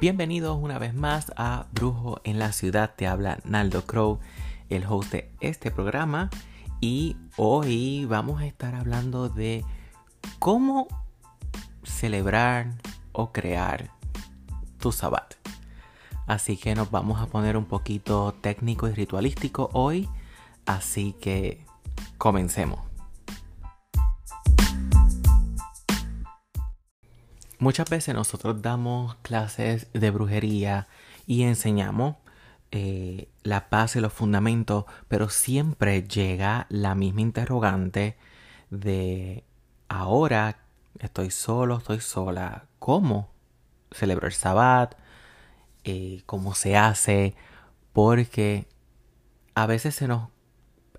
Bienvenidos una vez más a Brujo en la Ciudad. Te habla Naldo Crow, el host de este programa. Y hoy vamos a estar hablando de cómo celebrar o crear tu sabbat. Así que nos vamos a poner un poquito técnico y ritualístico hoy. Así que comencemos. Muchas veces nosotros damos clases de brujería y enseñamos eh, la base, los fundamentos, pero siempre llega la misma interrogante de ahora estoy solo, estoy sola, ¿cómo celebro el sabbat? Eh, ¿Cómo se hace? Porque a veces se nos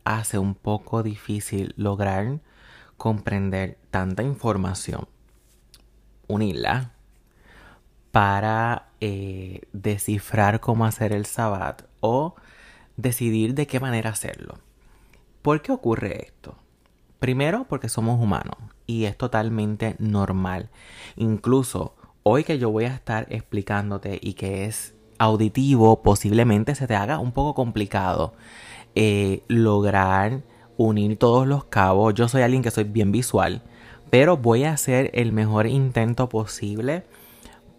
hace un poco difícil lograr comprender tanta información unirla para eh, descifrar cómo hacer el sabbat o decidir de qué manera hacerlo. ¿Por qué ocurre esto? Primero porque somos humanos y es totalmente normal. Incluso hoy que yo voy a estar explicándote y que es auditivo, posiblemente se te haga un poco complicado eh, lograr unir todos los cabos. Yo soy alguien que soy bien visual pero voy a hacer el mejor intento posible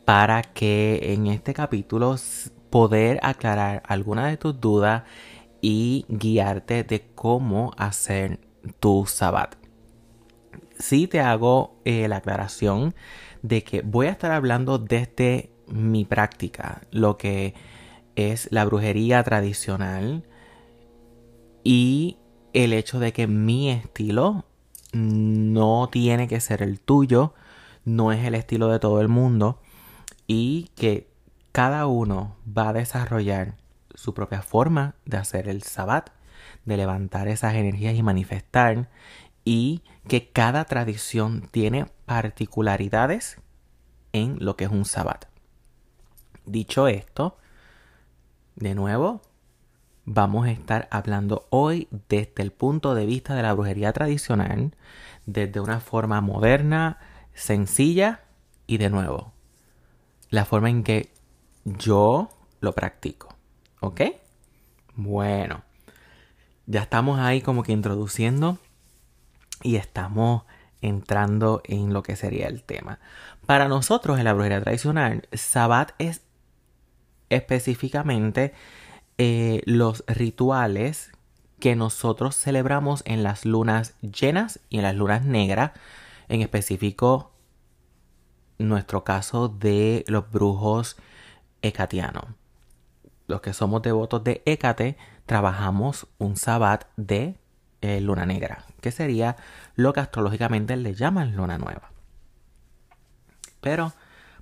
para que en este capítulo poder aclarar algunas de tus dudas y guiarte de cómo hacer tu sabbat. Si te hago eh, la aclaración de que voy a estar hablando desde mi práctica, lo que es la brujería tradicional y el hecho de que mi estilo no tiene que ser el tuyo, no es el estilo de todo el mundo y que cada uno va a desarrollar su propia forma de hacer el sabbat, de levantar esas energías y manifestar y que cada tradición tiene particularidades en lo que es un sabbat. Dicho esto, de nuevo, vamos a estar hablando hoy desde el punto de vista de la brujería tradicional, desde una forma moderna, sencilla y de nuevo, la forma en que yo lo practico. ¿Ok? Bueno, ya estamos ahí como que introduciendo y estamos entrando en lo que sería el tema. Para nosotros en la brujería tradicional, Sabbat es específicamente eh, los rituales que nosotros celebramos en las lunas llenas y en las lunas negras, en específico nuestro caso de los brujos ecatianos. Los que somos devotos de Hécate trabajamos un sabbat de eh, luna negra, que sería lo que astrológicamente le llaman luna nueva. Pero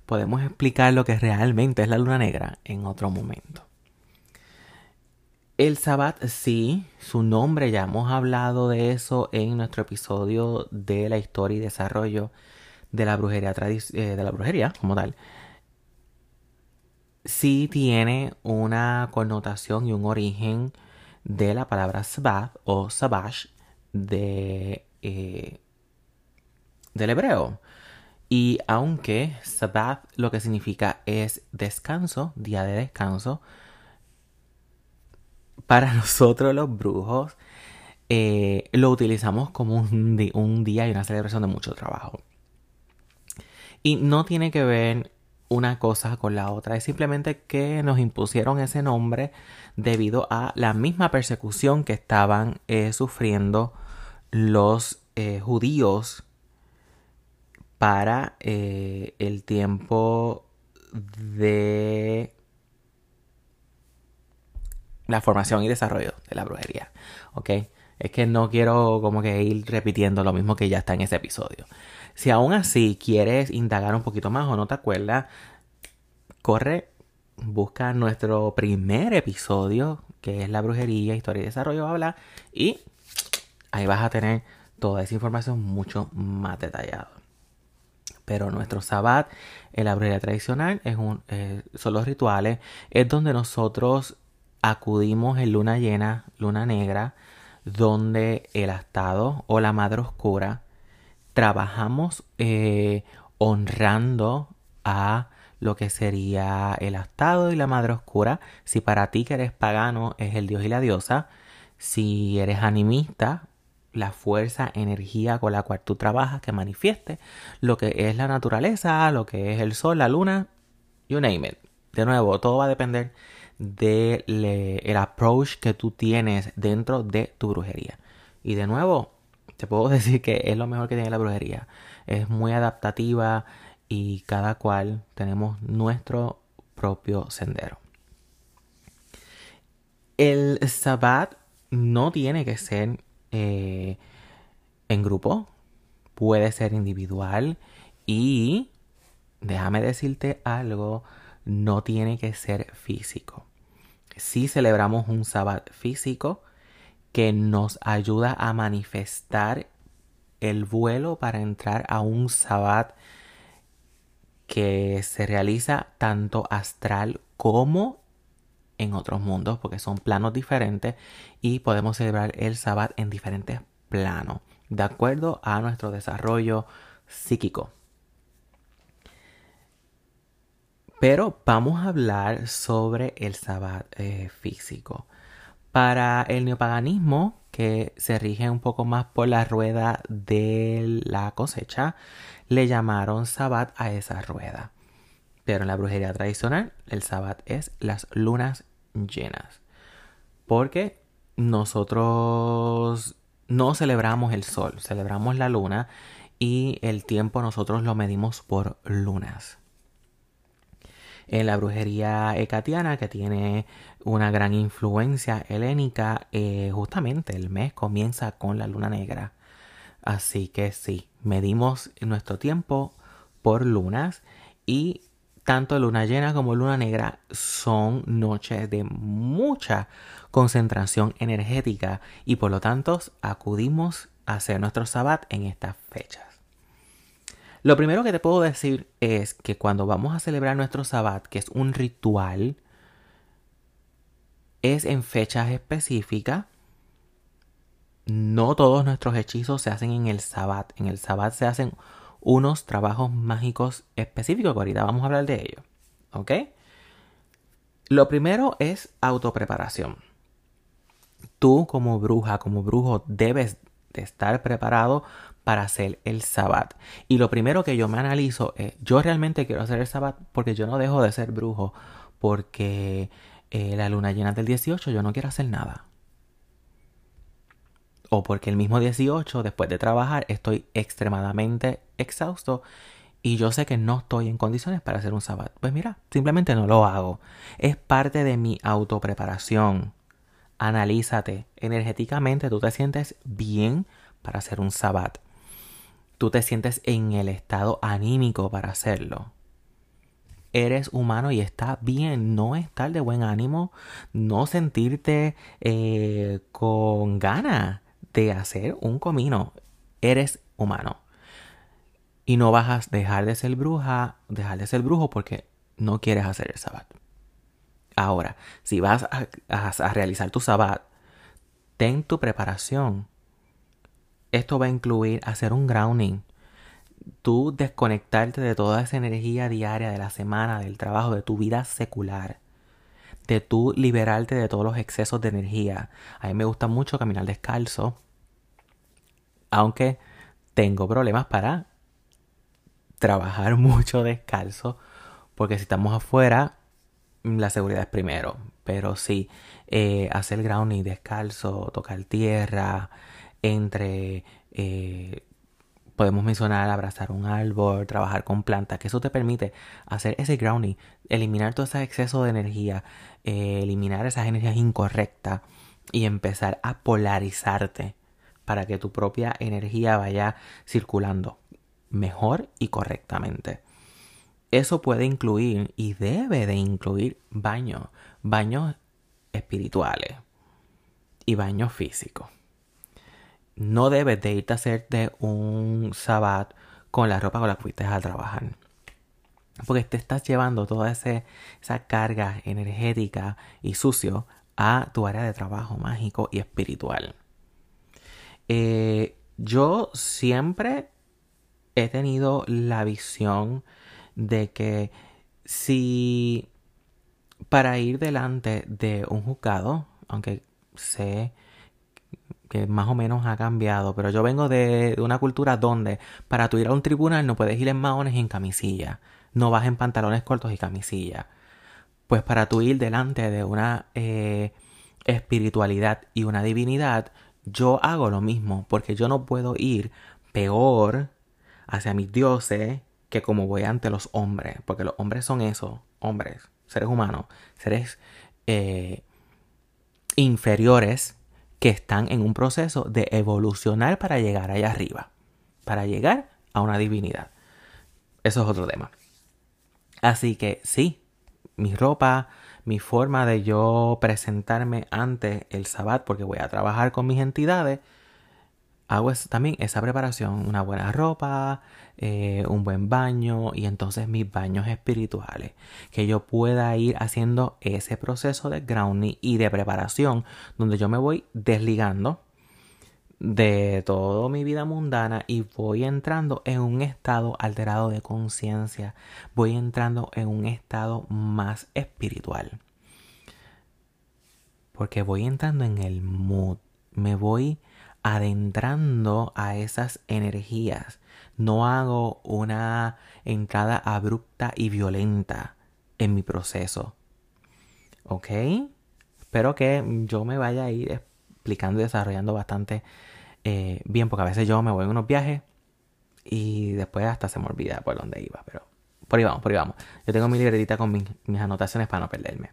podemos explicar lo que realmente es la luna negra en otro momento. El Sabbat, sí, su nombre, ya hemos hablado de eso en nuestro episodio de la historia y desarrollo de la brujería, eh, de la brujería como tal. Sí tiene una connotación y un origen de la palabra Sabbath o Sabash de, eh, del hebreo. Y aunque Sabbath lo que significa es descanso, día de descanso, para nosotros los brujos eh, lo utilizamos como un, día y una celebración de mucho trabajo. Y no tiene que ver una cosa con la otra, es simplemente que nos impusieron ese nombre debido a la misma persecución que estaban eh, sufriendo los eh, judíos para el tiempo de la formación y desarrollo de la brujería. ¿Ok? Es que no quiero como que ir repitiendo lo mismo que ya está en ese episodio. Si aún así quieres indagar un poquito más o no te acuerdas, corre, busca nuestro primer episodio, que es la brujería, historia y desarrollo, habla, y ahí vas a tener toda esa información mucho más detallada. Pero nuestro sabbat en la brujería tradicional es un, eh, son los rituales, es donde nosotros acudimos en luna llena, luna negra, donde el astado o la madre oscura trabajamos eh, honrando a lo que sería el astado y la madre oscura. Si para ti que eres pagano es el dios y la diosa, si eres animista, la fuerza, energía con la cual tú trabajas, que manifieste lo que es la naturaleza, lo que es el sol, la luna, you name it. De nuevo, todo va a depender del el approach que tú tienes dentro de tu brujería. Y de nuevo, te puedo decir que es lo mejor que tiene la brujería. Es muy adaptativa y cada cual tenemos nuestro propio sendero. El sabbat no tiene que ser eh, en grupo, puede ser individual y déjame decirte algo, no tiene que ser físico. Si celebramos un sabbat físico que nos ayuda a manifestar el vuelo para entrar a un sabbat que se realiza tanto astral como en otros mundos porque son planos diferentes y podemos celebrar el sabbat en diferentes planos de acuerdo a nuestro desarrollo psíquico. Pero vamos a hablar sobre el sabbat eh, físico. Para el neopaganismo, que se rige un poco más por la rueda de la cosecha, le llamaron sabbat a esa rueda. Pero en la brujería tradicional, el sabbat es las lunas llenas. Porque nosotros no celebramos el sol, celebramos la luna y el tiempo nosotros lo medimos por lunas. En la brujería ecatiana, que tiene una gran influencia helénica, eh, justamente el mes comienza con la luna negra. Así que sí, medimos nuestro tiempo por lunas y tanto luna llena como luna negra son noches de mucha concentración energética y por lo tanto acudimos a hacer nuestro sabbat en estas fechas. Lo primero que te puedo decir es que cuando vamos a celebrar nuestro sabbat, que es un ritual, es en fechas específicas. No todos nuestros hechizos se hacen en el sabbat. En el sabbat se hacen unos trabajos mágicos específicos, que ahorita vamos a hablar de ello. ¿Ok? Lo primero es autopreparación. Tú como bruja, como brujo, debes de estar preparado para hacer el sabbat. Y lo primero que yo me analizo es, yo realmente quiero hacer el sabbat porque yo no dejo de ser brujo, porque eh, la luna llena del 18 yo no quiero hacer nada o porque el mismo 18, después de trabajar, estoy extremadamente exhausto y yo sé que no estoy en condiciones para hacer un sabbat. Pues mira, simplemente no lo hago. Es parte de mi autopreparación. Analízate. Energéticamente tú te sientes bien para hacer un sabbat. Tú te sientes en el estado anímico para hacerlo. Eres humano y está bien no estar de buen ánimo, no sentirte eh, con ganas de hacer un comino. Eres humano. Y no vas a dejar de ser bruja, dejar de ser brujo porque no quieres hacer el sabbat. Ahora, si vas a, a realizar tu sabbat, ten tu preparación. Esto va a incluir hacer un grounding. Tú desconectarte de toda esa energía diaria de la semana, del trabajo, de tu vida secular de tú liberarte de todos los excesos de energía. A mí me gusta mucho caminar descalzo, aunque tengo problemas para trabajar mucho descalzo, porque si estamos afuera, la seguridad es primero. Pero sí, eh, hacer grounding descalzo, tocar tierra, entre eh, podemos mencionar abrazar un árbol, trabajar con plantas, que eso te permite hacer ese grounding, eliminar todo ese exceso de energía, eh, eliminar esas energías incorrectas y empezar a polarizarte para que tu propia energía vaya circulando mejor y correctamente. Eso puede incluir y debe de incluir baños, baños espirituales y baños físicos no debes de irte a hacerte un sabbat con la ropa con la que fuiste a trabajar. Porque te estás llevando toda esa carga energética y sucio a tu área de trabajo mágico y espiritual. Eh, yo siempre he tenido la visión de que si para ir delante de un juzgado, aunque sé que más o menos ha cambiado, pero yo vengo de, una cultura donde para tú ir a un tribunal no puedes ir en maones y en camisilla, no vas en pantalones cortos y camisilla. Pues para tú ir delante de una eh, espiritualidad y una divinidad, yo hago lo mismo, porque yo no puedo ir peor hacia mis dioses que como voy ante los hombres, porque los hombres son eso, hombres, seres humanos, seres eh, inferiores que están en un proceso de evolucionar para llegar allá arriba, para llegar a una divinidad. Eso es otro tema. Así que sí, mi ropa, mi forma de yo presentarme ante el sabbat, porque voy a trabajar con mis entidades, hago también esa preparación, una buena ropa, eh, un buen baño y entonces mis baños espirituales, que yo pueda ir haciendo ese proceso de grounding y de preparación donde yo me voy desligando de toda mi vida mundana y voy entrando en un estado alterado de conciencia, voy entrando en un estado más espiritual. Porque voy entrando en el mood, me voy adentrando a esas energías. No hago una entrada abrupta y violenta en mi proceso. ¿Ok? Espero que yo me vaya a ir explicando y desarrollando bastante eh, bien, porque a veces yo me voy en unos viajes y después hasta se me olvida por dónde iba, pero por ahí vamos, por ahí vamos. Yo tengo mi libretita con mis anotaciones para no perderme.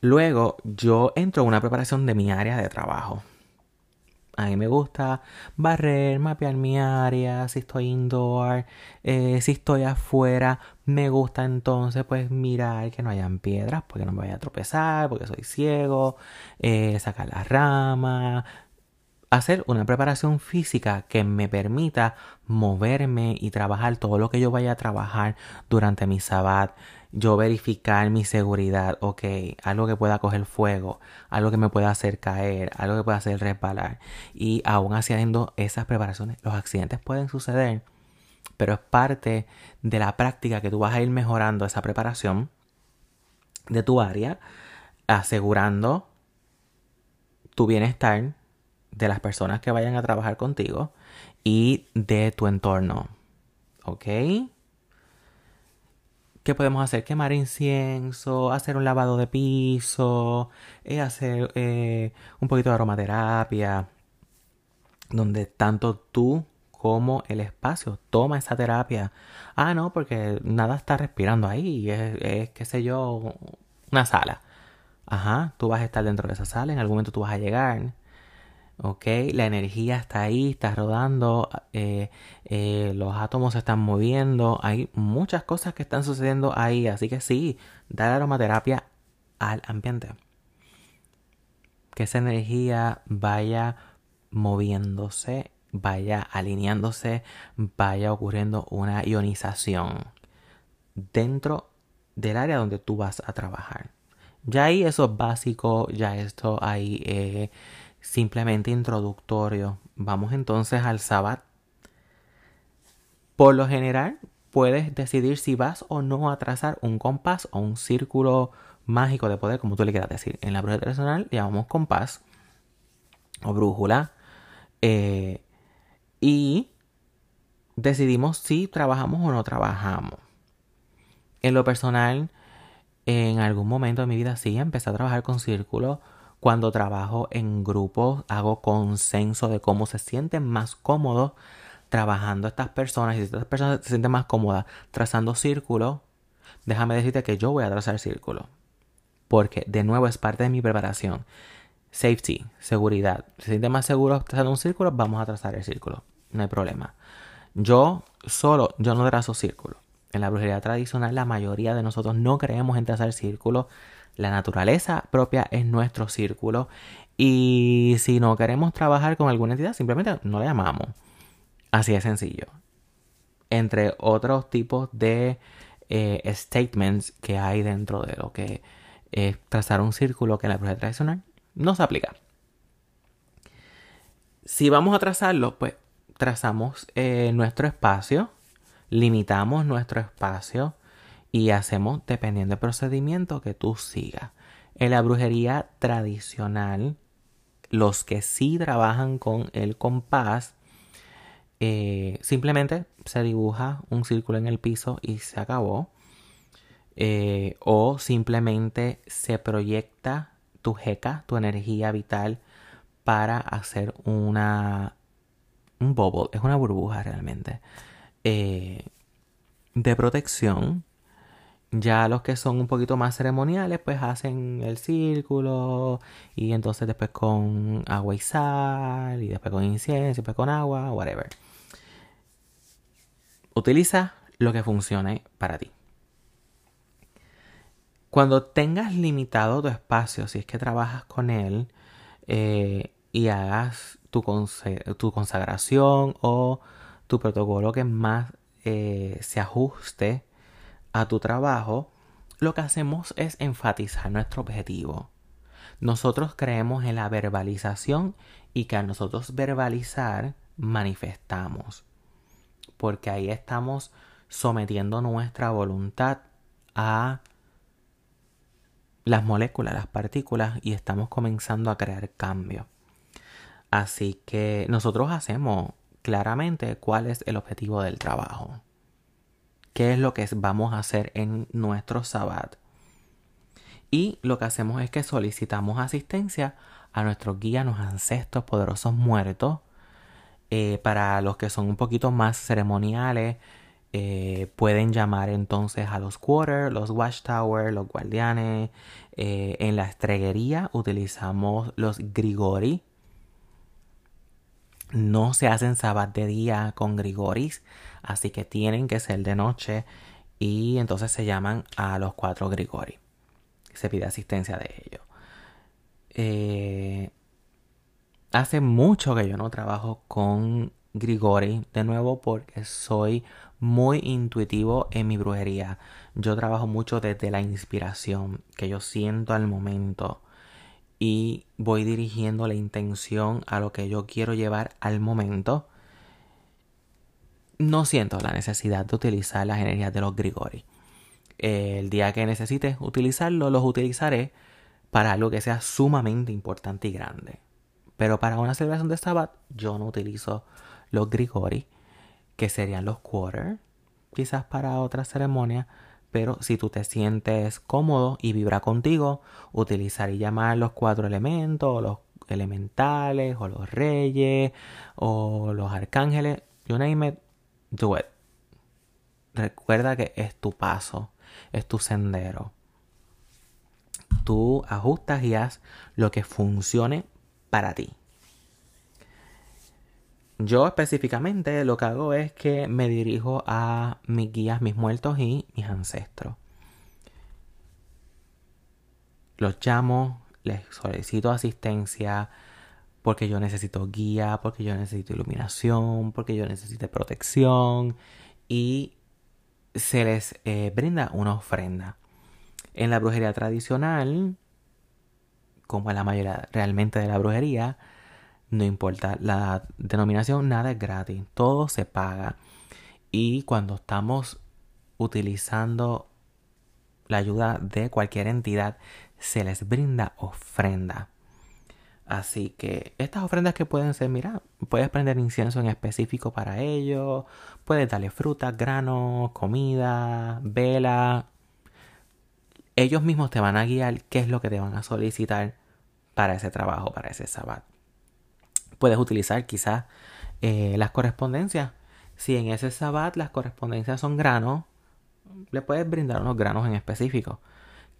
Luego yo entro en una preparación de mi área de trabajo. A mí me gusta barrer, mapear mi área, si estoy indoor, eh, si estoy afuera, me gusta entonces pues mirar que no hayan piedras porque no me vaya a tropezar, porque soy ciego, eh, sacar las ramas, hacer una preparación física que me permita moverme y trabajar todo lo que yo vaya a trabajar durante mi sabbat yo verificar mi seguridad, ok, algo que pueda coger fuego, algo que me pueda hacer caer, algo que pueda hacer resbalar. Y aún haciendo esas preparaciones, los accidentes pueden suceder, pero es parte de la práctica que tú vas a ir mejorando esa preparación de tu área, asegurando tu bienestar de las personas que vayan a trabajar contigo y de tu entorno. ¿Ok? ¿Qué podemos hacer? Quemar incienso, hacer un lavado de piso, eh, hacer eh, un poquito de aromaterapia, donde tanto tú como el espacio toma esa terapia. Ah, no, porque nada está respirando ahí, es, es qué sé yo, una sala. Ajá, tú vas a estar dentro de esa sala, en algún momento tú vas a llegar ¿ok? La energía está ahí, está rodando, eh, eh, los átomos se están moviendo, hay muchas cosas que están sucediendo ahí, así que sí, dar aromaterapia al ambiente. Que esa energía vaya moviéndose, vaya alineándose, vaya ocurriendo una ionización dentro del área donde tú vas a trabajar. Ya ahí eso es básico, ya esto ahí... Eh, simplemente introductorio. Vamos entonces al sabbat. Por lo general, puedes decidir si vas o no a trazar un compás o un círculo mágico de poder, como tú le quieras decir. En la brujería tradicional llamamos compás o brújula. Eh, y decidimos si trabajamos o no trabajamos. En lo personal, en algún momento de mi vida sí empecé a trabajar con círculos cuando trabajo en grupos, hago consenso de cómo se sienten más cómodos trabajando estas personas. Y si estas personas se sienten más cómodas trazando círculos, déjame decirte que yo voy a trazar círculos. Porque de nuevo es parte de mi preparación. Safety, seguridad. Se sienten más seguros trazando un círculo, vamos a trazar el círculo. No hay problema. Yo solo, yo no trazo círculos. En la brujería tradicional, la mayoría de nosotros no creemos en trazar círculos la naturaleza propia es nuestro círculo y si no queremos trabajar con alguna entidad, simplemente no la llamamos. Así de sencillo. Entre otros tipos de eh, statements que hay dentro de lo que es trazar un círculo que en la brujería tradicional no se aplica. Si vamos a trazarlo, pues trazamos eh, nuestro espacio, limitamos nuestro espacio y hacemos dependiendo del procedimiento que tú sigas. En la brujería tradicional, los que sí trabajan con el compás, eh, simplemente se dibuja un círculo en el piso y se acabó. Eh, o simplemente se proyecta tu jeca, tu energía vital, para hacer una un bubble, es una burbuja realmente, eh, de protección. Ya los que son un poquito más ceremoniales, pues hacen el círculo y entonces después con agua y sal y después con incienso y después con agua, whatever. Utiliza lo que funcione para ti. Cuando tengas limitado tu espacio, si es que trabajas con él eh, y hagas tu, consagración o tu protocolo que más eh, se ajuste a tu trabajo, lo que hacemos es enfatizar nuestro objetivo. Nosotros creemos en la verbalización y que a nosotros verbalizar manifestamos, porque ahí estamos sometiendo nuestra voluntad a las moléculas, las partículas y estamos comenzando a crear cambio. Así que nosotros hacemos claramente cuál es el objetivo del trabajo. ¿Qué es lo que vamos a hacer en nuestro sabbat? Y lo que hacemos es que solicitamos asistencia a nuestros guías, nuestros ancestros poderosos muertos. Eh, para los que son un poquito más ceremoniales, eh, pueden llamar entonces a los quarter, los watchtower, los guardianes. Eh, en la estreguería utilizamos los grigori. No se hacen sabbat de día con grigoris, así que tienen que ser de noche. Y entonces se llaman a los cuatro grigori. Se pide asistencia de ellos. Eh, hace mucho que yo no trabajo con Grigori de nuevo porque soy muy intuitivo en mi brujería. Yo trabajo mucho desde la inspiración que yo siento al momento y voy dirigiendo la intención a lo que yo quiero llevar al momento. No siento la necesidad de utilizar las energías de los Grigori. El día que necesite utilizarlo, los utilizaré para algo que sea sumamente importante y grande. Pero para una celebración de Sabbat, yo no utilizo los Grigori que serían los quarter, quizás para otra ceremonia, pero si tú te sientes cómodo y vibra contigo, utilizar y llamar los cuatro elementos, o los elementales, o los reyes, o los arcángeles, you name it, do it. Recuerda que es tu paso, es tu sendero. Tú ajustas y haz lo que funcione para ti. Yo específicamente lo que hago es que me dirijo a mis guías, mis muertos y mis ancestros. Los llamo, les solicito asistencia porque yo necesito guía, porque yo necesito iluminación, porque yo necesito protección y se les eh, brinda una ofrenda. En la brujería tradicional, como en la mayoría realmente de la brujería, no importa la denominación, nada es gratis, todo se paga. Y cuando estamos utilizando la ayuda de cualquier entidad, se les brinda ofrenda. Así que estas ofrendas que pueden ser, mira, puedes prender incienso en específico para ello, puedes darle frutas, granos, comida, vela. Ellos mismos te van a guiar qué es lo que te van a solicitar para ese trabajo, para ese sabbat puedes utilizar quizás eh, las correspondencias. Si en ese sabbat las correspondencias son granos, le puedes brindar unos granos en específico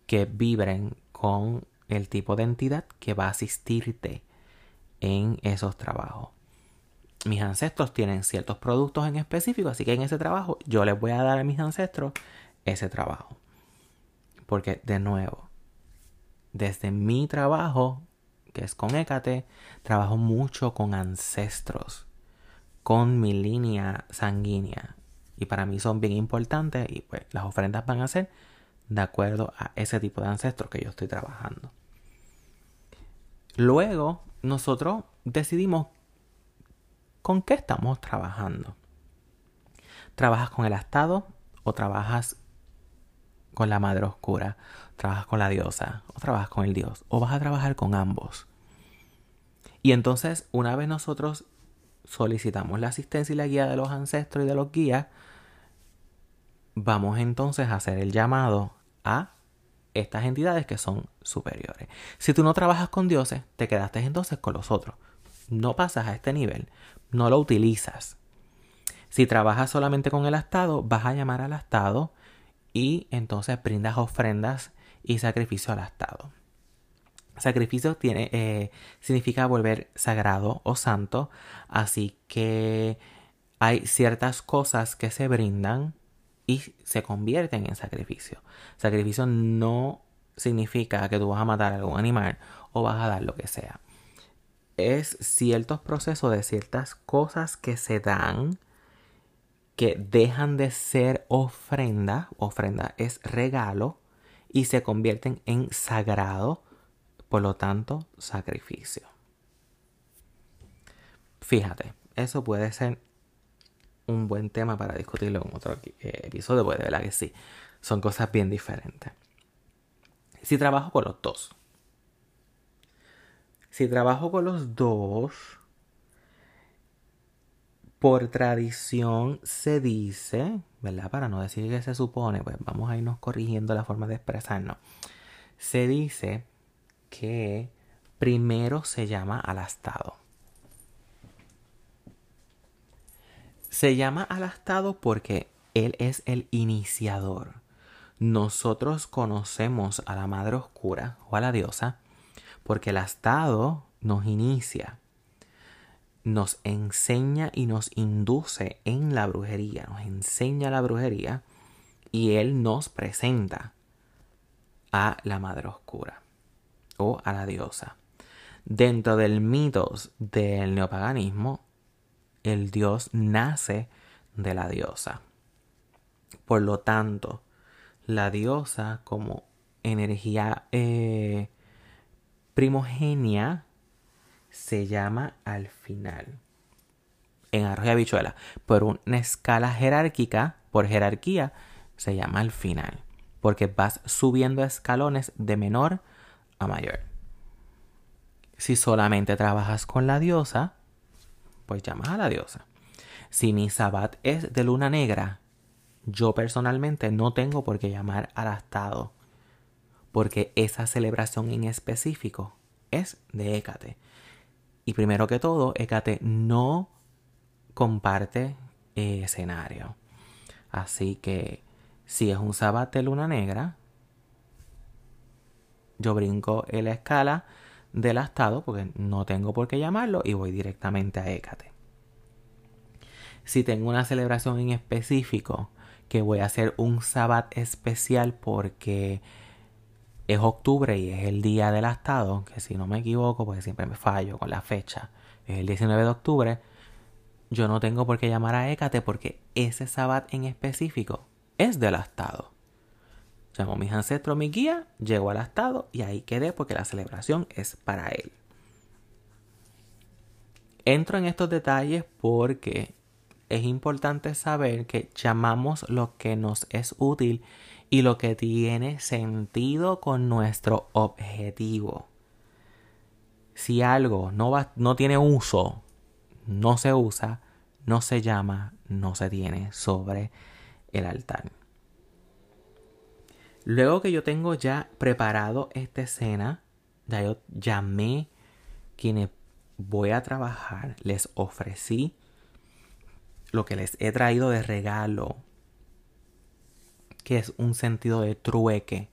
que vibren con el tipo de entidad que va a asistirte en esos trabajos. Mis ancestros tienen ciertos productos en específico, así que en ese trabajo yo les voy a dar a mis ancestros ese trabajo. Porque de nuevo, desde mi trabajo que es con Hécate, trabajo mucho con ancestros, con mi línea sanguínea. Y para mí son bien importantes y pues las ofrendas van a ser de acuerdo a ese tipo de ancestros que yo estoy trabajando. Luego nosotros decidimos con qué estamos trabajando. ¿Trabajas con el Estado o trabajas con la madre oscura, trabajas con la diosa, o trabajas con el dios, o vas a trabajar con ambos. Y entonces, una vez nosotros solicitamos la asistencia y la guía de los ancestros y de los guías, vamos entonces a hacer el llamado a estas entidades que son superiores. Si tú no trabajas con dioses, te quedaste entonces con los otros. No pasas a este nivel, no lo utilizas. Si trabajas solamente con el astado, vas a llamar al astado y entonces brindas ofrendas y sacrificio al astado. Sacrificio tiene, eh, significa volver sagrado o santo, así que hay ciertas cosas que se brindan y se convierten en sacrificio. Sacrificio no significa que tú vas a matar a algún animal o vas a dar lo que sea. Es ciertos procesos de ciertas cosas que se dan que dejan de ser ofrenda, ofrenda es regalo, y se convierten en sagrado, por lo tanto, sacrificio. Fíjate, eso puede ser un buen tema para discutirlo en otro eh, episodio, pues de verdad que sí, son cosas bien diferentes. Si trabajo con los dos, si trabajo con los dos, por tradición se dice, ¿verdad? Para no decir que se supone, pues vamos a irnos corrigiendo la forma de expresarnos. Se dice que primero se llama al astado. Se llama al astado porque él es el iniciador. Nosotros conocemos a la Madre Oscura o a la diosa porque el astado nos inicia, nos enseña y nos induce en la brujería, nos enseña la brujería y él nos presenta a la Madre Oscura o a la diosa. Dentro del mitos del neopaganismo, el dios nace de la diosa. Por lo tanto, la diosa como energía eh, primogenia se llama al final. En arroz y habichuela, por una escala jerárquica, por jerarquía, se llama al final. Porque vas subiendo escalones de menor a mayor. Si solamente trabajas con la diosa, pues llamas a la diosa. Si mi sabbat es de luna negra, yo personalmente no tengo por qué llamar al astado, porque esa celebración en específico es de Hécate. Y primero que todo, Hécate no comparte escenario. Así que si es un sabbat de luna negra, yo brinco en la escala del astado porque no tengo por qué llamarlo y voy directamente a Hécate. Si tengo una celebración en específico que voy a hacer un sabbat especial porque es octubre y es el día del astado, que si no me equivoco, porque siempre me fallo con la fecha, es el 19 de octubre, yo no tengo por qué llamar a Hécate porque ese sabbat en específico es del astado. Llamo a mis ancestros, mi guía, llego al estado y ahí quedé porque la celebración es para él. Entro en estos detalles porque es importante saber que llamamos lo que nos es útil y lo que tiene sentido con nuestro objetivo. Si algo no, va, no tiene uso, no se usa, no se llama, no se tiene sobre el altar. Luego que yo tengo ya preparado esta escena, ya yo llamé quienes voy a trabajar, les ofrecí lo que les he traído de regalo, que es un sentido de trueque,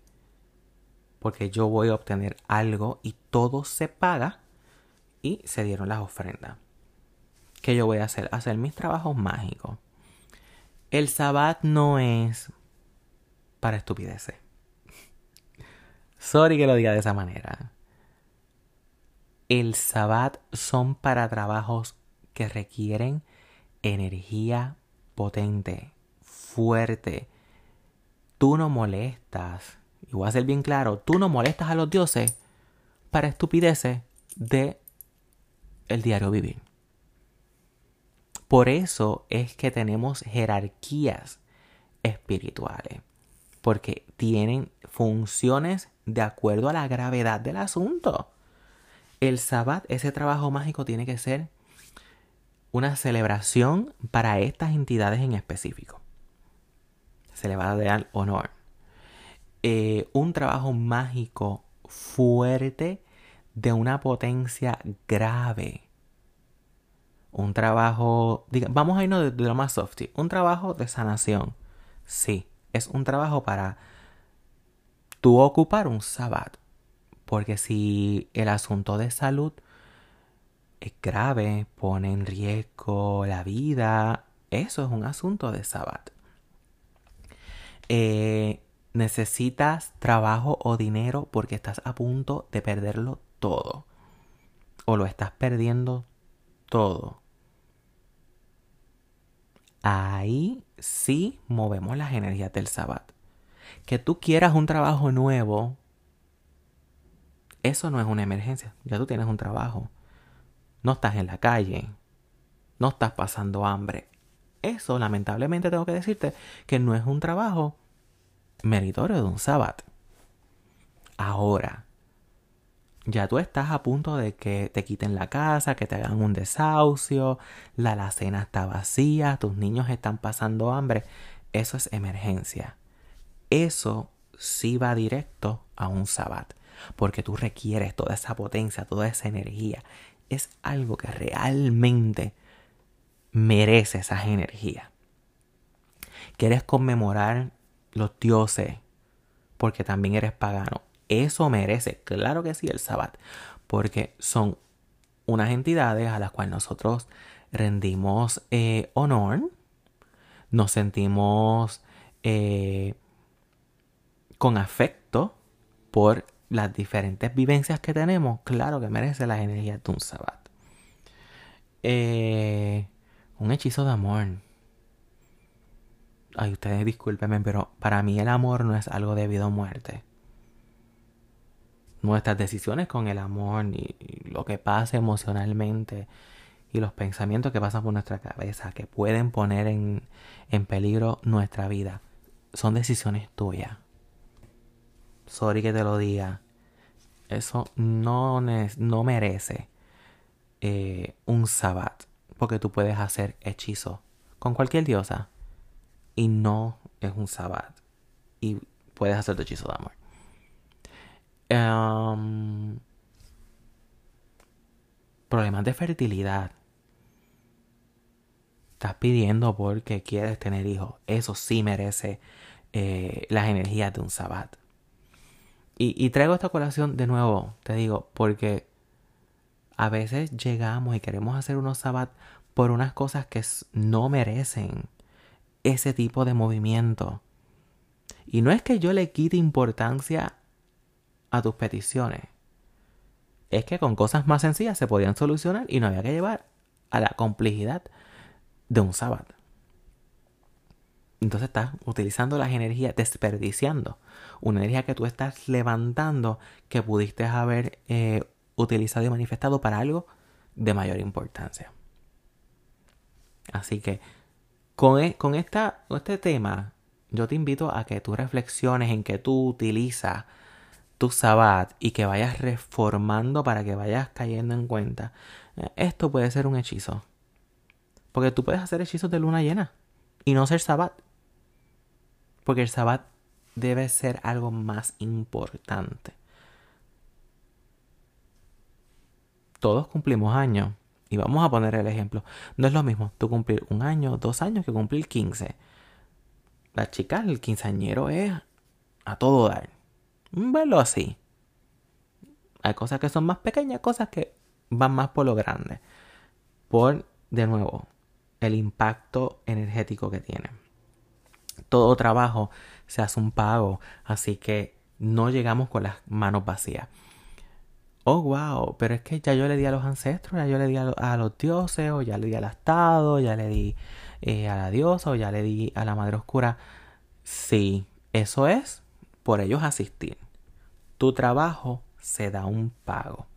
porque yo voy a obtener algo y todo se paga y se dieron las ofrendas. ¿Qué yo voy a hacer? Hacer mis trabajos mágicos. El sabbat no es para estupideces. Sorry que lo diga de esa manera. El sabbat son para trabajos que requieren energía potente, fuerte. Tú no molestas, y voy a ser bien claro, tú no molestas a los dioses para estupideces de el diario vivir. Por eso es que tenemos jerarquías espirituales. Porque tienen funciones de acuerdo a la gravedad del asunto. El sabbat, ese trabajo mágico, tiene que ser una celebración para estas entidades en específico. Se le va a dar honor. Eh, un trabajo mágico fuerte de una potencia grave. Un trabajo, vamos a irnos de, lo más softy, un trabajo de sanación. Sí, es un trabajo para tú ocupar un sabbat. Porque si el asunto de salud es grave, pone en riesgo la vida, eso es un asunto de sabbat. Eh, necesitas trabajo o dinero porque estás a punto de perderlo todo. O lo estás perdiendo todo. Ahí sí movemos las energías del sabbat. Que tú quieras un trabajo nuevo, eso no es una emergencia. Ya tú tienes un trabajo. No estás en la calle. No estás pasando hambre. Eso, lamentablemente, tengo que decirte que no es un trabajo meritorio de un sabbat. Ahora, ya tú estás a punto de que te quiten la casa, que te hagan un desahucio, la alacena está vacía, tus niños están pasando hambre. Eso es emergencia. Eso sí va directo a un sabbat, porque tú requieres toda esa potencia, toda esa energía. Es algo que realmente merece esa energía. Quieres conmemorar los dioses, porque también eres pagano. Eso merece, claro que sí, el sabbat, porque son unas entidades a las cuales nosotros rendimos eh, honor, nos sentimos eh, con afecto por las diferentes vivencias que tenemos, claro que merece las energías de un sabbat. Eh, un hechizo de amor ay, ustedes discúlpenme, pero para mí el amor no es algo de vida o muerte. Nuestras decisiones con el amor y lo que pasa emocionalmente y los pensamientos que pasan por nuestra cabeza que pueden poner en, en peligro nuestra vida son decisiones tuyas. Sorry que te lo diga. Eso no, no merece eh, un sabbat. Porque tú puedes hacer hechizo con cualquier diosa y no es un sabbat. Y puedes hacer hechizo de amor. Um, problemas de fertilidad. Estás pidiendo porque quieres tener hijos. Eso sí merece eh, las energías de un sabbat. Y, y traigo esta colación de nuevo, te digo, porque a veces llegamos y queremos hacer unos sabbat por unas cosas que no merecen ese tipo de movimiento. Y no es que yo le quite importancia a tus peticiones. Es que con cosas más sencillas se podían solucionar y no había que llevar a la complejidad de un sábado. Entonces estás utilizando las energías, desperdiciando una energía que tú estás levantando que pudiste haber eh, utilizado y manifestado para algo de mayor importancia. Así que e, con, esta, este tema, yo te invito a que tú reflexiones en que tú utilizas tu sabbat y que vayas reformando para que vayas cayendo en cuenta. Eh, esto puede ser un hechizo. Porque tú puedes hacer hechizos de luna llena y no ser sabbat. Porque el sabbat debe ser algo más importante. Todos cumplimos años. Y vamos a poner el ejemplo. No es lo mismo tú cumplir un año, dos años que cumplir 15. La chica, el quinceañero es a todo dar. Verlo así. Hay cosas que son más pequeñas, cosas que van más por lo grande. Por, de nuevo, el impacto energético que tiene. Todo trabajo se hace un pago, así que no llegamos con las manos vacías oh, wow, pero es que ya yo le di a los ancestros, ya yo le di a, los dioses, o ya le di al Estado, ya le di eh, a la diosa, o ya le di a la Madre Oscura. Sí, eso es por ellos asistir. Tu trabajo se da un pago.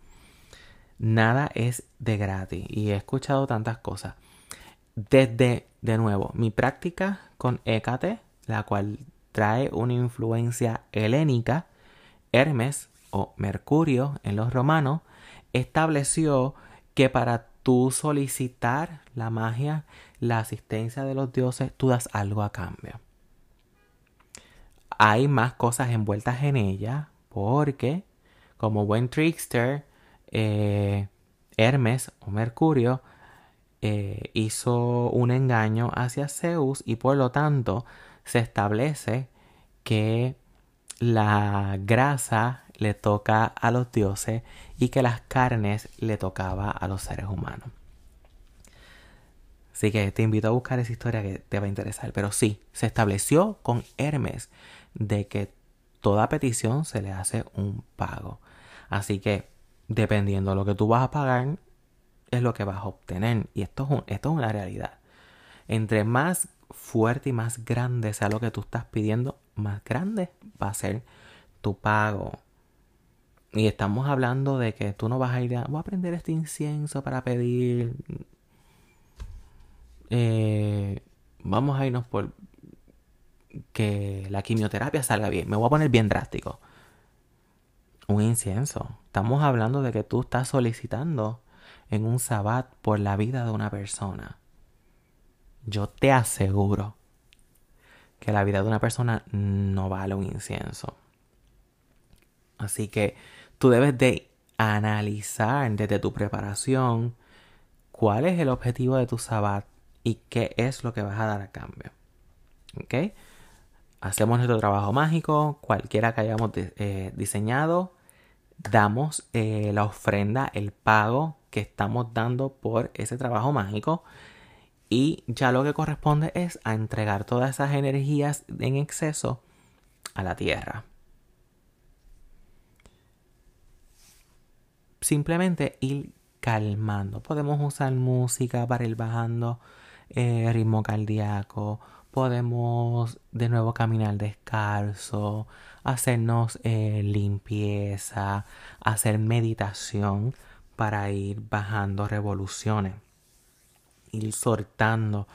Nada es de gratis y he escuchado tantas cosas. Desde, de nuevo, mi práctica con Hécate, la cual trae una influencia helénica, Hermes o Mercurio en los romanos estableció que para tú solicitar la magia, la asistencia de los dioses, tú das algo a cambio. Hay más cosas envueltas en ella porque, como buen trickster, eh, Hermes o Mercurio eh, hizo un engaño hacia Zeus y por lo tanto se establece que la grasa le toca a los dioses y que las carnes le tocaba a los seres humanos. Así que te invito a buscar esa historia que te va a interesar. Pero sí, se estableció con Hermes de que toda petición se le hace un pago. Así que dependiendo de lo que tú vas a pagar, es lo que vas a obtener. Y esto es, esto es una realidad. Entre más fuerte y más grande sea lo que tú estás pidiendo, más grande va a ser tu pago. Y estamos hablando de que tú no vas a ir a, voy a prender este incienso para pedir. Eh, vamos a irnos por que la quimioterapia salga bien. Me voy a poner bien drástico. Un incienso. Estamos hablando de que tú estás solicitando en un sabbat por la vida de una persona. Yo te aseguro que la vida de una persona no vale un incienso. Así que tú debes de analizar desde tu preparación cuál es el objetivo de tu sabbat y qué es lo que vas a dar a cambio. ¿Ok? Hacemos nuestro trabajo mágico, cualquiera que hayamos eh, diseñado, damos eh, la ofrenda, el pago que estamos dando por ese trabajo mágico y ya lo que corresponde es a entregar todas esas energías en exceso a la tierra. simplemente ir calmando. Podemos usar música para ir bajando eh, ritmo cardíaco. Podemos de nuevo caminar descalzo, hacernos eh, limpieza, hacer meditación para ir bajando revoluciones, ir soltando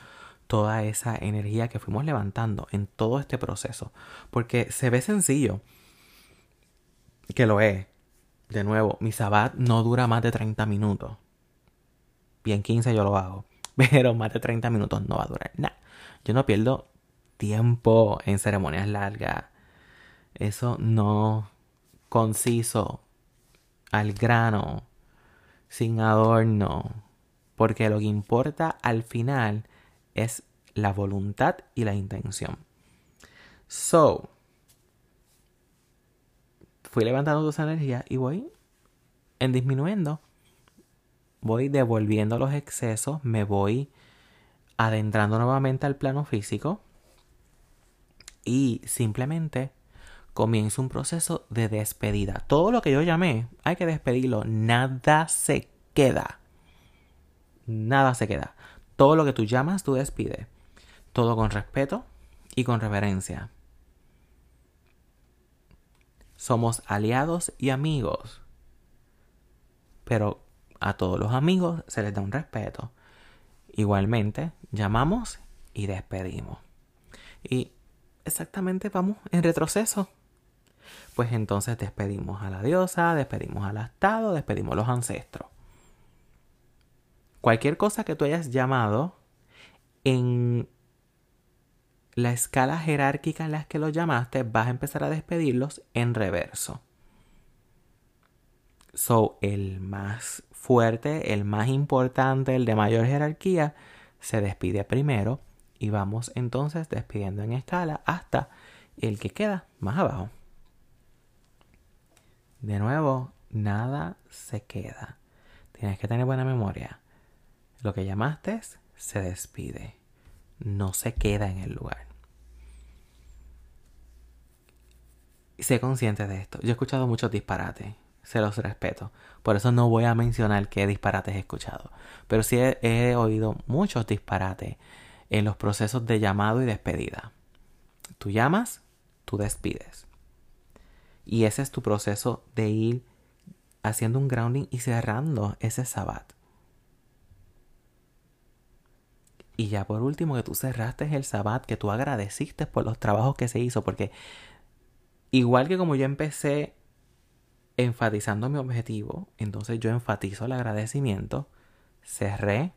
toda esa energía que fuimos levantando en todo este proceso. Porque se ve sencillo, que lo es, de nuevo, mi sabbat no dura más de 30 minutos. Bien 15 yo lo hago. Pero más de 30 minutos no va a durar nada. Yo no pierdo tiempo en ceremonias largas. Eso no conciso, al grano, sin adorno. Porque lo que importa al final es la voluntad y la intención. So, fui levantando esa energía y voy en disminuyendo. Voy devolviendo los excesos, me voy adentrando nuevamente al plano físico y simplemente comienzo un proceso de despedida. Todo lo que yo llamé, hay que despedirlo. Nada se queda. Nada se queda. Todo lo que tú llamas, tú despides. Todo con respeto y con reverencia. Somos aliados y amigos. Pero a todos los amigos se les da un respeto. Igualmente, llamamos y despedimos. Y exactamente vamos en retroceso. Pues entonces despedimos a la diosa, despedimos al astado, despedimos a los ancestros. Cualquier cosa que tú hayas llamado en la escala jerárquica en la que los llamaste, vas a empezar a despedirlos en reverso. So, el más fuerte, el más importante, el de mayor jerarquía, se despide primero y vamos entonces despidiendo en escala hasta el que queda más abajo. De nuevo, nada se queda. Tienes que tener buena memoria. Lo que llamaste se despide. No se queda en el lugar. sé consciente de esto. Yo he escuchado muchos disparates. Se los respeto. Por eso no voy a mencionar qué disparates he escuchado. Pero sí he, oído muchos disparates en los procesos de llamado y despedida. Tú llamas, tú despides. Y ese es tu proceso de ir haciendo un grounding y cerrando ese sabbat. Y ya por último, que tú cerraste el sabbat, que tú agradeciste por los trabajos que se hizo, porque igual que como yo empecé enfatizando mi objetivo, entonces yo enfatizo el agradecimiento, cerré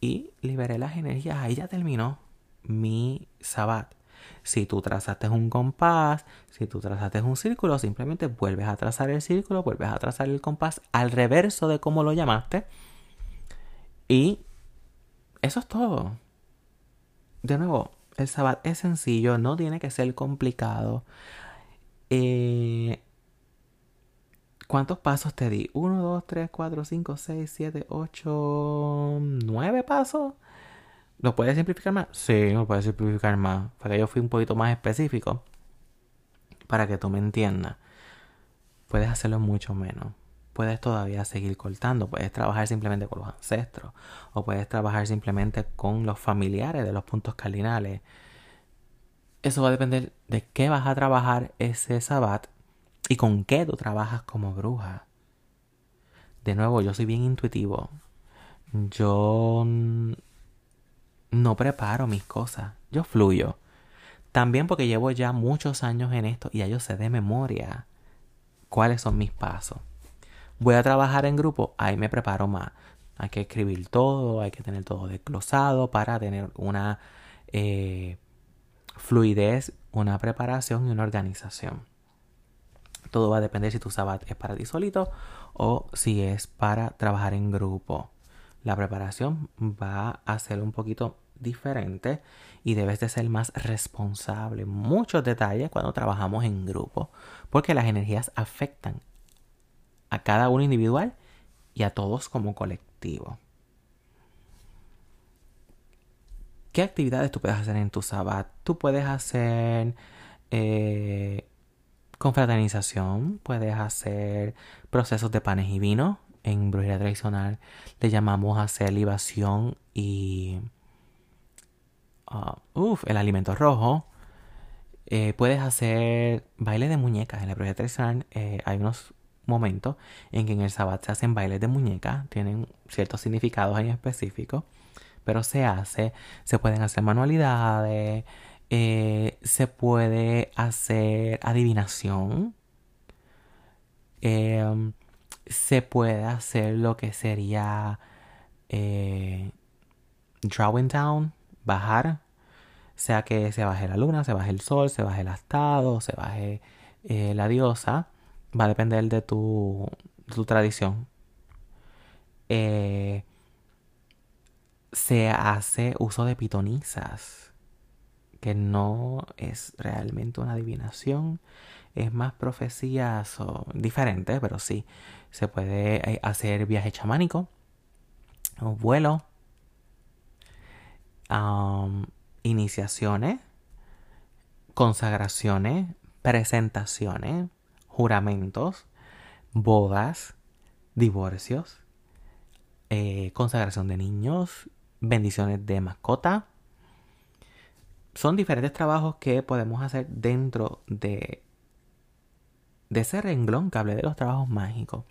y liberé las energías. Ahí ya terminó mi sabbat. Si tú trazaste un compás, si tú trazaste un círculo, simplemente vuelves a trazar el círculo, vuelves a trazar el compás al reverso de cómo lo llamaste. Y eso es todo. De nuevo, el sabbat es sencillo, no tiene que ser complicado. Eh, ¿Cuántos pasos te di? 1, 2, 3, 4, 5, 6, 7, 8, 9 pasos. ¿Lo puedes simplificar más? Sí, lo puedes simplificar más. Porque yo fui un poquito más específico. Para que tú me entiendas. Puedes hacerlo mucho menos. Puedes todavía seguir cortando. Puedes trabajar simplemente con los ancestros. O puedes trabajar simplemente con los familiares de los puntos cardinales. Eso va a depender de qué vas a trabajar ese sabbat y con qué tú trabajas como bruja. De nuevo, yo soy bien intuitivo. Yo no preparo mis cosas. Yo fluyo. También porque llevo ya muchos años en esto y ya yo sé de memoria cuáles son mis pasos. Voy a trabajar en grupo, ahí me preparo más. Hay que escribir todo, hay que tener todo desglosado para tener una eh, fluidez, una preparación y una organización. Todo va a depender si tu sabbat es para ti solito o si es para trabajar en grupo. La preparación va a ser un poquito diferente y debes de ser más responsable. Muchos detalles cuando trabajamos en grupo, porque las energías afectan a cada uno individual y a todos como colectivo. ¿Qué actividades tú puedes hacer en tu sabbat? Tú puedes hacer eh, confraternización, puedes hacer procesos de panes y vino. En brujería tradicional le llamamos hacer libación y uh, el alimento rojo. Eh, puedes hacer baile de muñecas. En la brujería tradicional eh, hay unos momentos en que en el sabbat se hacen bailes de muñecas. Tienen ciertos significados en específico pero se hace, se pueden hacer manualidades, eh, se puede hacer adivinación, em, se puede hacer lo que sería eh, drawing down, bajar, sea que se baje la luna, se baje el sol, se baje el astado, se baje eh, la diosa, va a depender de tu, de tu tradición. Se hace uso de pitonizas, que no es realmente una adivinación, es más profecías o diferente, pero sí, se puede eh, hacer viaje chamánico, o vuelo, iniciaciones, consagraciones, presentaciones, juramentos, bodas, divorcios, eh, consagración de niños, bendiciones de mascota. Son diferentes trabajos que podemos hacer dentro de, de ese renglón que hablé de los trabajos mágicos.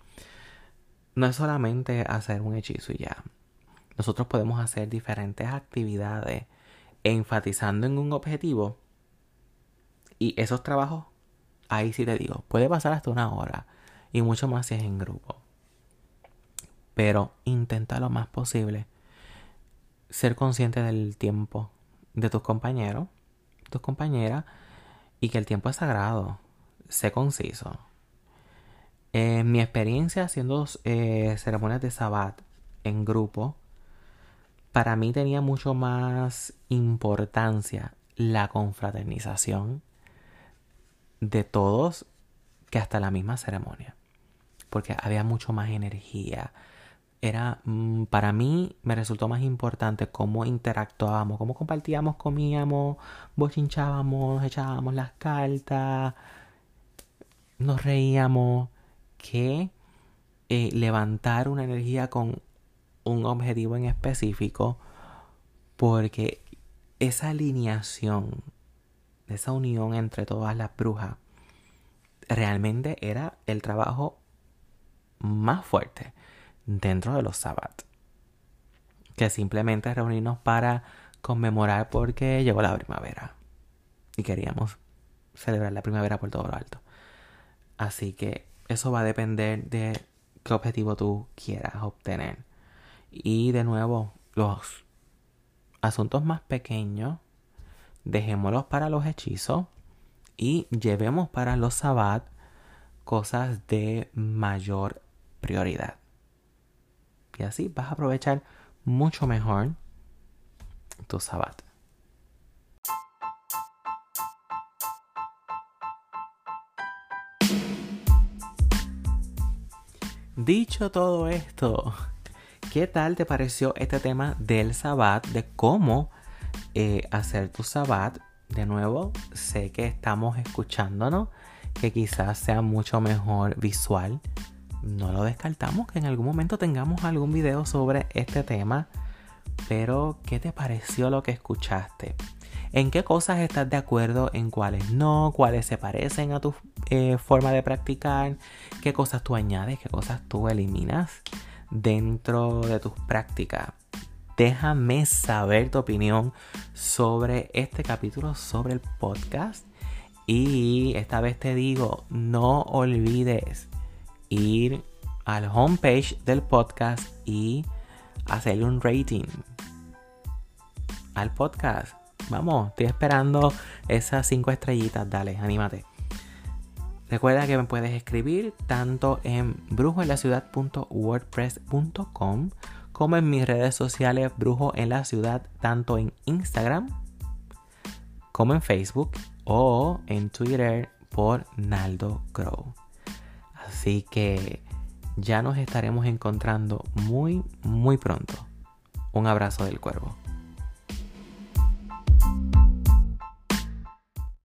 No es solamente hacer un hechizo y ya. Nosotros podemos hacer diferentes actividades enfatizando en un objetivo. Y esos trabajos, ahí sí te digo, puede pasar hasta una hora. Y mucho más si es en grupo. Pero intenta lo más posible ser consciente del tiempo de tus compañeros, tus compañeras, y que el tiempo es sagrado. Sé conciso. En mi experiencia haciendo eh, ceremonias de sabbat en grupo, para mí tenía mucho más importancia la confraternización de todos que hasta la misma ceremonia. Porque había mucho más energía, era, mm, para mí me resultó más importante cómo interactuábamos, cómo compartíamos, comíamos, bochinchábamos, echábamos las cartas, nos reíamos, que eh, levantar una energía con un objetivo en específico, porque esa alineación, esa unión entre todas las brujas, realmente era el trabajo más fuerte dentro de los sábados. que simplemente reunirnos para conmemorar porque llegó la primavera y queríamos celebrar la primavera por todo lo alto. Así que eso va a depender de qué objetivo tú quieras obtener. Y de nuevo, los asuntos más pequeños, dejémoslos para los hechizos y llevemos para los sabbat cosas de mayor prioridad. Y así vas a aprovechar mucho mejor tu sabbat. Dicho todo esto, ¿qué tal te pareció este tema del sabbat, de cómo eh, hacer tu sabbat? De nuevo, sé que estamos escuchándonos, que quizás sea mucho mejor visual. No lo descartamos que en algún momento tengamos algún video sobre este tema, pero ¿qué te pareció lo que escuchaste? ¿En qué cosas estás de acuerdo? ¿En cuáles no? ¿Cuáles se parecen a tu eh, forma de practicar? ¿Qué cosas tú añades? ¿Qué cosas tú eliminas dentro de tus prácticas? Déjame saber tu opinión sobre este capítulo, sobre el podcast. Y esta vez te digo, no olvides ir al homepage del podcast y hacerle un rating al podcast Vamos, estoy esperando esas cinco estrellitas. Dale, anímate. Recuerda que me puedes escribir tanto en brujoenlaciudad.wordpress.com como en mis redes sociales Brujo en la Ciudad, tanto en Instagram como en Facebook o en Twitter por Naldo Grow. Así que ya nos estaremos encontrando muy, muy pronto. Un abrazo del cuervo.